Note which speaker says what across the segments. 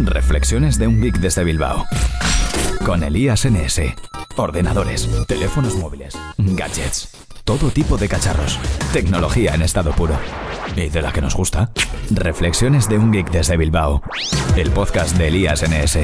Speaker 1: Reflexiones de un geek desde Bilbao. Con Elías NS. Ordenadores, teléfonos móviles, gadgets, todo tipo de cacharros. Tecnología en estado puro. ¿Y de la que nos gusta? Reflexiones de un geek desde Bilbao. El podcast de Elías NS.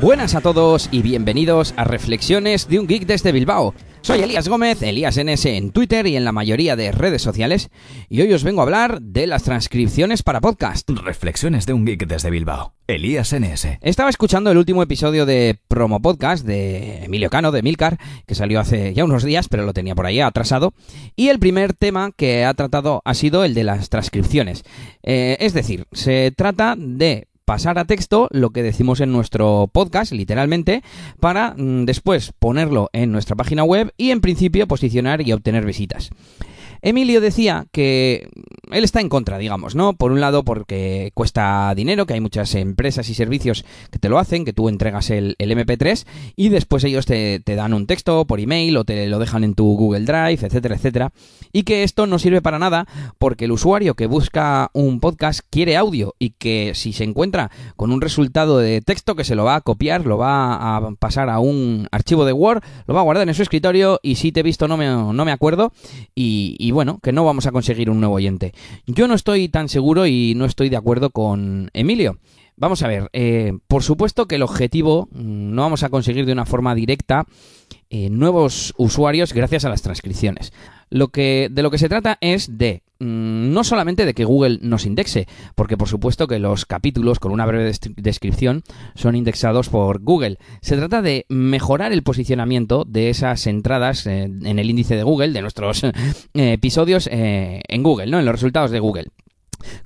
Speaker 2: Buenas a todos y bienvenidos a Reflexiones de un Geek desde Bilbao. Soy Elías Gómez, Elías NS en Twitter y en la mayoría de redes sociales, y hoy os vengo a hablar de las transcripciones para podcast.
Speaker 1: Reflexiones de un geek desde Bilbao. Elías NS.
Speaker 2: Estaba escuchando el último episodio de Promo Podcast de Emilio Cano, de Milcar, que salió hace ya unos días, pero lo tenía por ahí atrasado, y el primer tema que ha tratado ha sido el de las transcripciones. Eh, es decir, se trata de pasar a texto lo que decimos en nuestro podcast, literalmente, para mm, después ponerlo en nuestra página web y en principio posicionar y obtener visitas. Emilio decía que él está en contra, digamos, ¿no? Por un lado porque cuesta dinero, que hay muchas empresas y servicios que te lo hacen, que tú entregas el, MP3 y después ellos te, dan un texto por email o te lo dejan en tu Google Drive, etcétera, etcétera. Y que esto no sirve para nada porque el usuario que busca un podcast quiere audio y que si se encuentra con un resultado de texto que se lo va a copiar, lo va a pasar a un archivo de Word, lo va a guardar en su escritorio y si te he visto no me, no me acuerdo y, y bueno, que no vamos a conseguir un nuevo oyente. Yo no estoy tan seguro y no estoy de acuerdo con Emilio. Vamos a ver, eh, por supuesto que el objetivo mm, no vamos a conseguir de una forma directa eh, nuevos usuarios gracias a las transcripciones. Lo que, de lo que se trata es de no solamente de que Google nos indexe, porque por supuesto que los capítulos con una breve descripción son indexados por Google. Se trata de mejorar el posicionamiento de esas entradas eh, en el índice de Google, de nuestros episodios en Google, ¿no? En los resultados de Google.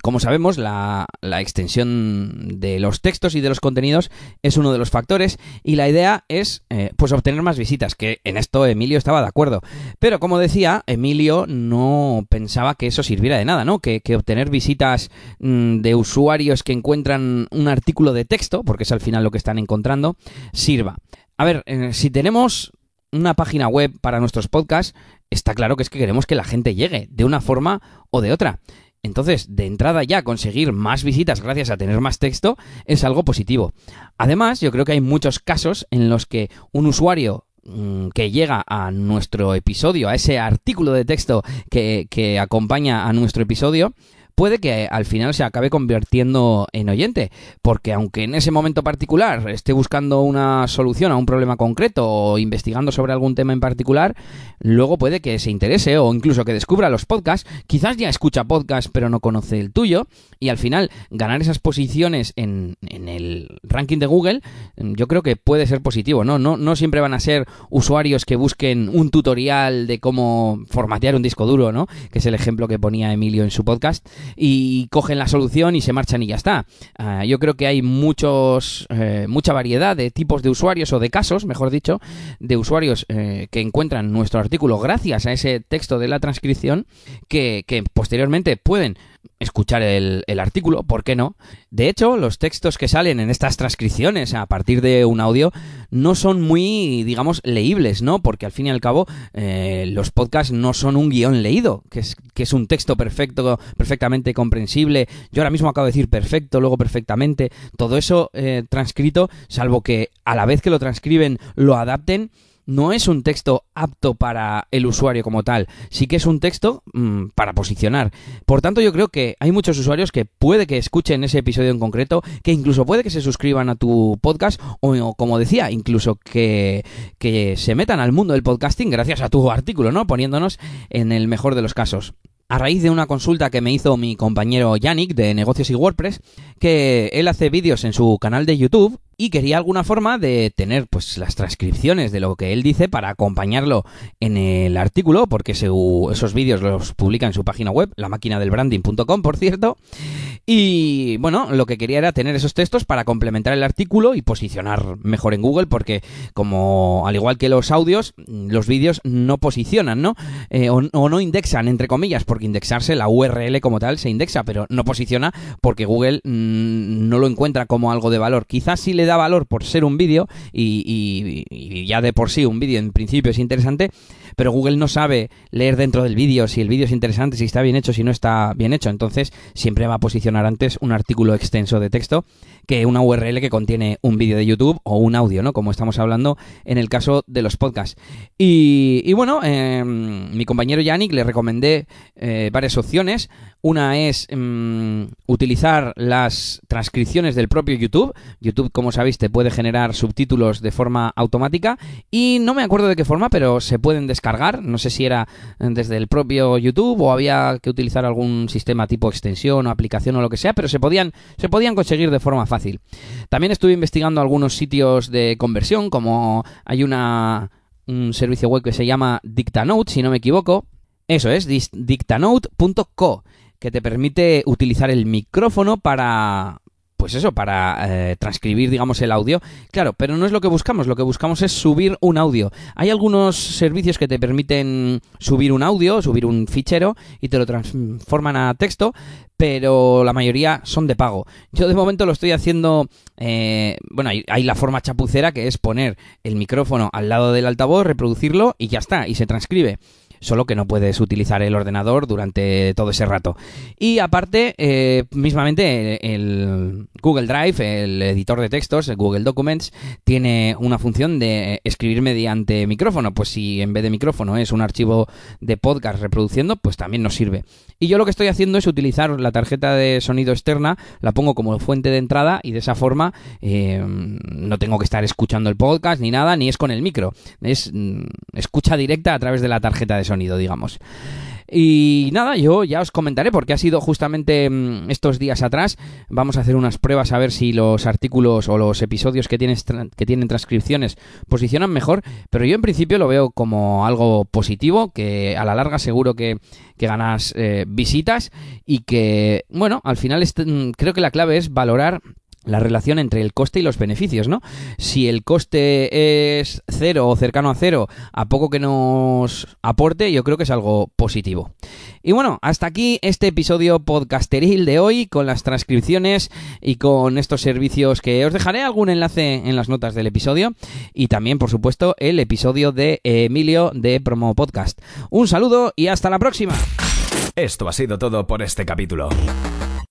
Speaker 2: Como sabemos, la, extensión de los textos y de los contenidos es uno de los factores y la idea es eh, pues obtener más visitas, que en esto Emilio estaba de acuerdo. Pero como decía, Emilio no pensaba que eso sirviera de nada, ¿no? Que, obtener visitas mm, de usuarios que encuentran un artículo de texto, porque es al final lo que están encontrando, sirva. A ver, eh, si tenemos una página web para nuestros podcasts, está claro que es que queremos que la gente llegue de una forma o de otra. Entonces, de entrada ya conseguir más visitas gracias a tener más texto es algo positivo. Además, yo creo que hay muchos casos en los que un usuario mm, que llega a nuestro episodio, a ese artículo de texto que, que acompaña a nuestro episodio, puede que al final se acabe convirtiendo en oyente, porque aunque en ese momento particular esté buscando una solución a un problema concreto o investigando sobre algún tema en particular, luego puede que se interese o incluso que descubra los podcasts, quizás ya escucha podcast pero no conoce el tuyo, y al final ganar esas posiciones en, en el ranking de Google, yo creo que puede ser positivo, ¿no? ¿no? No siempre van a ser usuarios que busquen un tutorial de cómo formatear un disco duro, ¿no? Que es el ejemplo que ponía Emilio en su podcast, y cogen la solución y se marchan y ya está. Ah, yo creo que hay muchos, eh, mucha variedad de tipos de usuarios o de casos, mejor dicho, de usuarios eh, que encuentran nuestro artículo gracias a ese texto de la transcripción que, que posteriormente pueden escuchar el, artículo, ¿por qué no? De hecho, los textos que salen en estas transcripciones a partir de un audio no son muy, digamos, leíbles, ¿no? Porque al fin y al cabo eh, los podcasts no son un guion leído, que es, que es un texto perfecto, perfectamente comprensible. Yo ahora mismo acabo de decir perfecto, luego perfectamente. Todo eso eh, transcrito, salvo que a la vez que lo transcriben lo adapten, no es un texto apto para el usuario como tal, sí que es un texto mm, para posicionar. Por tanto, yo creo que hay muchos usuarios que puede que escuchen ese episodio en concreto, que incluso puede que se suscriban a tu podcast o, como decía, incluso que, que se metan al mundo del podcasting gracias a tu artículo, ¿no? Poniéndonos en el mejor de los casos a raíz de una consulta que me hizo mi compañero Yannick de Negocios y WordPress, que él hace vídeos en su canal de YouTube y quería alguna forma de tener pues las transcripciones de lo que él dice para acompañarlo en el artículo, porque esos vídeos los publica en su página web, la máquina del branding.com, por cierto. Y bueno, lo que quería era tener esos textos para complementar el artículo y posicionar mejor en Google, porque como al igual que los audios, los vídeos no posicionan, ¿no? Eh, o, no indexan, entre comillas, porque indexarse la URL como tal se indexa, pero no posiciona porque Google mm, no lo encuentra como algo de valor. Quizás sí le da valor por ser un vídeo y, ya de por sí un vídeo en principio es interesante, pero Google no sabe leer dentro del vídeo si el vídeo es interesante, si está bien hecho, si no está bien hecho. Entonces, siempre va a posicionar antes un artículo extenso de texto que una URL que contiene un vídeo de YouTube o un audio, ¿no? Como estamos hablando en el caso de los podcasts. Y, bueno, em, mi compañero Yannick le recomendé eh, varias opciones. Una es em, utilizar las transcripciones del propio YouTube. YouTube, como sabéis, te puede generar subtítulos de forma automática y no me acuerdo de qué forma, pero se pueden descargar. No sé si era desde el propio YouTube o había que utilizar algún sistema tipo extensión o aplicación o lo que sea, pero se podían, se podían conseguir de forma fácil. También estuve investigando algunos sitios de conversión, como hay una un servicio web que se llama Dictanote, si no me equivoco. Eso es, dictanote.co, que te permite utilizar el micrófono para, pues eso, para eh, transcribir, digamos, el audio. Claro, pero no es lo que buscamos, lo que buscamos es subir un audio. Hay algunos servicios que te permiten subir un audio, subir un fichero y te lo transforman a texto, pero la mayoría son de pago. Yo de momento lo estoy haciendo, eh, bueno, hay, hay, la forma chapucera que es poner el micrófono al lado del altavoz, reproducirlo y ya está, y se transcribe solo que no puedes utilizar el ordenador durante todo ese rato. Y aparte, eh, mismamente, el Google Drive, el editor de textos, el Google Documents, tiene una función de escribir mediante micrófono. Pues si en vez de micrófono es un archivo de podcast reproduciendo, pues también nos sirve. Y yo lo que estoy haciendo es utilizar la tarjeta de sonido externa, la pongo como fuente de entrada y de esa forma eh, no tengo que estar escuchando el podcast ni nada, ni es con el micro. Es mm, escucha directa a través de la tarjeta de sonido, digamos. Y nada, yo ya os comentaré porque ha sido justamente mm, estos días atrás. Vamos a hacer unas pruebas a ver si los artículos o los episodios que, que tienen transcripciones posicionan mejor. Pero yo en principio lo veo como algo positivo, que a la larga seguro que, ganas eh, visitas y que, bueno, al final mm, creo que la clave es valorar la relación entre el coste y los beneficios, ¿no? Si el coste es cero o cercano a cero, a poco que nos aporte, yo creo que es algo positivo. Y bueno, hasta aquí este episodio podcasteril de hoy, con las transcripciones y con estos servicios que os dejaré algún enlace en las notas del episodio y también, por supuesto, el episodio de Emilio de Promo Podcast. Un saludo y hasta la próxima.
Speaker 1: Esto ha sido todo por este capítulo.